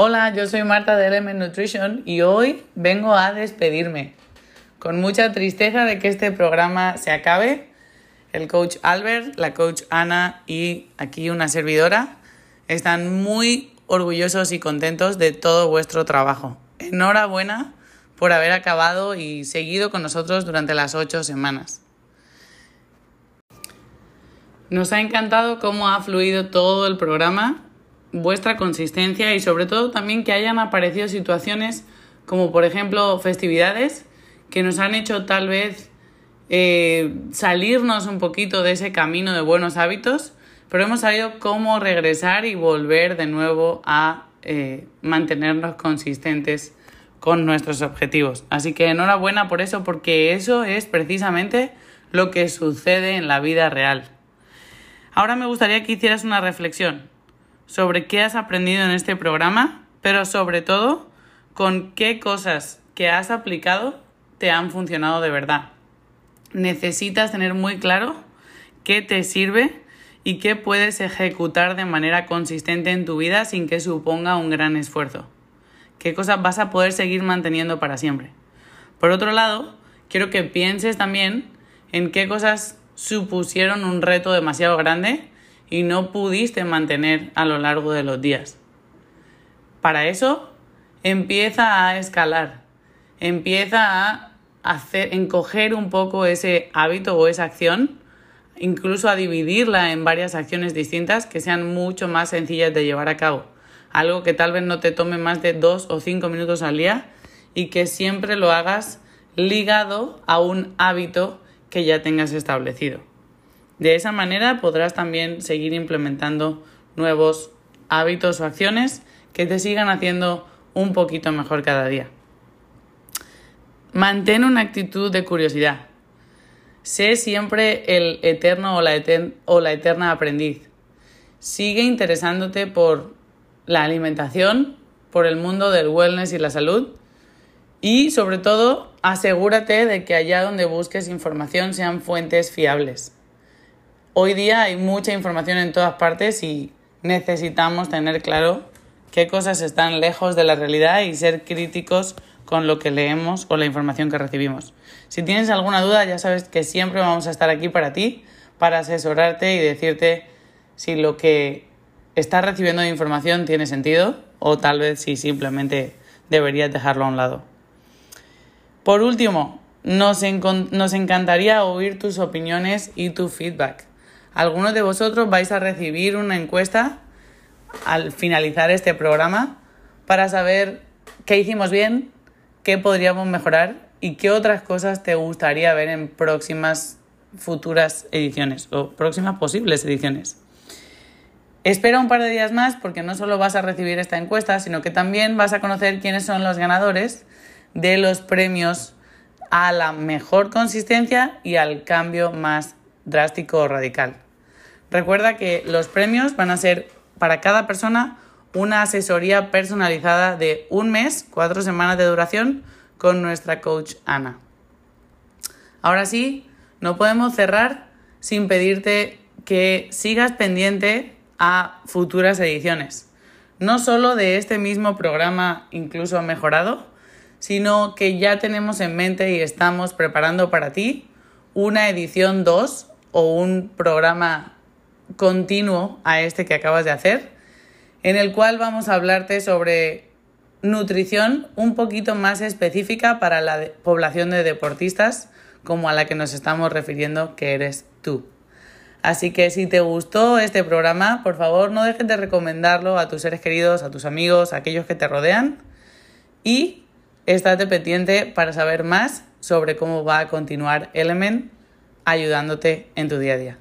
Hola, yo soy Marta de Element Nutrition y hoy vengo a despedirme. Con mucha tristeza de que este programa se acabe, el coach Albert, la coach Ana y aquí una servidora están muy orgullosos y contentos de todo vuestro trabajo. Enhorabuena por haber acabado y seguido con nosotros durante las ocho semanas. Nos ha encantado cómo ha fluido todo el programa vuestra consistencia y sobre todo también que hayan aparecido situaciones como por ejemplo festividades que nos han hecho tal vez eh, salirnos un poquito de ese camino de buenos hábitos, pero hemos sabido cómo regresar y volver de nuevo a eh, mantenernos consistentes con nuestros objetivos. Así que enhorabuena por eso, porque eso es precisamente lo que sucede en la vida real. Ahora me gustaría que hicieras una reflexión sobre qué has aprendido en este programa, pero sobre todo con qué cosas que has aplicado te han funcionado de verdad. Necesitas tener muy claro qué te sirve y qué puedes ejecutar de manera consistente en tu vida sin que suponga un gran esfuerzo. ¿Qué cosas vas a poder seguir manteniendo para siempre? Por otro lado, quiero que pienses también en qué cosas supusieron un reto demasiado grande y no pudiste mantener a lo largo de los días. Para eso, empieza a escalar, empieza a hacer, encoger un poco ese hábito o esa acción, incluso a dividirla en varias acciones distintas que sean mucho más sencillas de llevar a cabo. Algo que tal vez no te tome más de dos o cinco minutos al día y que siempre lo hagas ligado a un hábito que ya tengas establecido. De esa manera podrás también seguir implementando nuevos hábitos o acciones que te sigan haciendo un poquito mejor cada día. Mantén una actitud de curiosidad. Sé siempre el eterno o la, o la eterna aprendiz. Sigue interesándote por la alimentación, por el mundo del wellness y la salud y sobre todo asegúrate de que allá donde busques información sean fuentes fiables. Hoy día hay mucha información en todas partes y necesitamos tener claro qué cosas están lejos de la realidad y ser críticos con lo que leemos, con la información que recibimos. Si tienes alguna duda, ya sabes que siempre vamos a estar aquí para ti, para asesorarte y decirte si lo que estás recibiendo de información tiene sentido o tal vez si simplemente deberías dejarlo a un lado. Por último, nos, nos encantaría oír tus opiniones y tu feedback. Algunos de vosotros vais a recibir una encuesta al finalizar este programa para saber qué hicimos bien, qué podríamos mejorar y qué otras cosas te gustaría ver en próximas futuras ediciones o próximas posibles ediciones. Espera un par de días más porque no solo vas a recibir esta encuesta, sino que también vas a conocer quiénes son los ganadores de los premios a la mejor consistencia y al cambio más drástico o radical. Recuerda que los premios van a ser para cada persona una asesoría personalizada de un mes, cuatro semanas de duración, con nuestra coach Ana. Ahora sí, no podemos cerrar sin pedirte que sigas pendiente a futuras ediciones. No solo de este mismo programa incluso mejorado, sino que ya tenemos en mente y estamos preparando para ti una edición 2 o un programa continuo a este que acabas de hacer, en el cual vamos a hablarte sobre nutrición un poquito más específica para la población de deportistas como a la que nos estamos refiriendo que eres tú. Así que si te gustó este programa, por favor no dejes de recomendarlo a tus seres queridos, a tus amigos, a aquellos que te rodean y estate pendiente para saber más sobre cómo va a continuar Element ayudándote en tu día a día.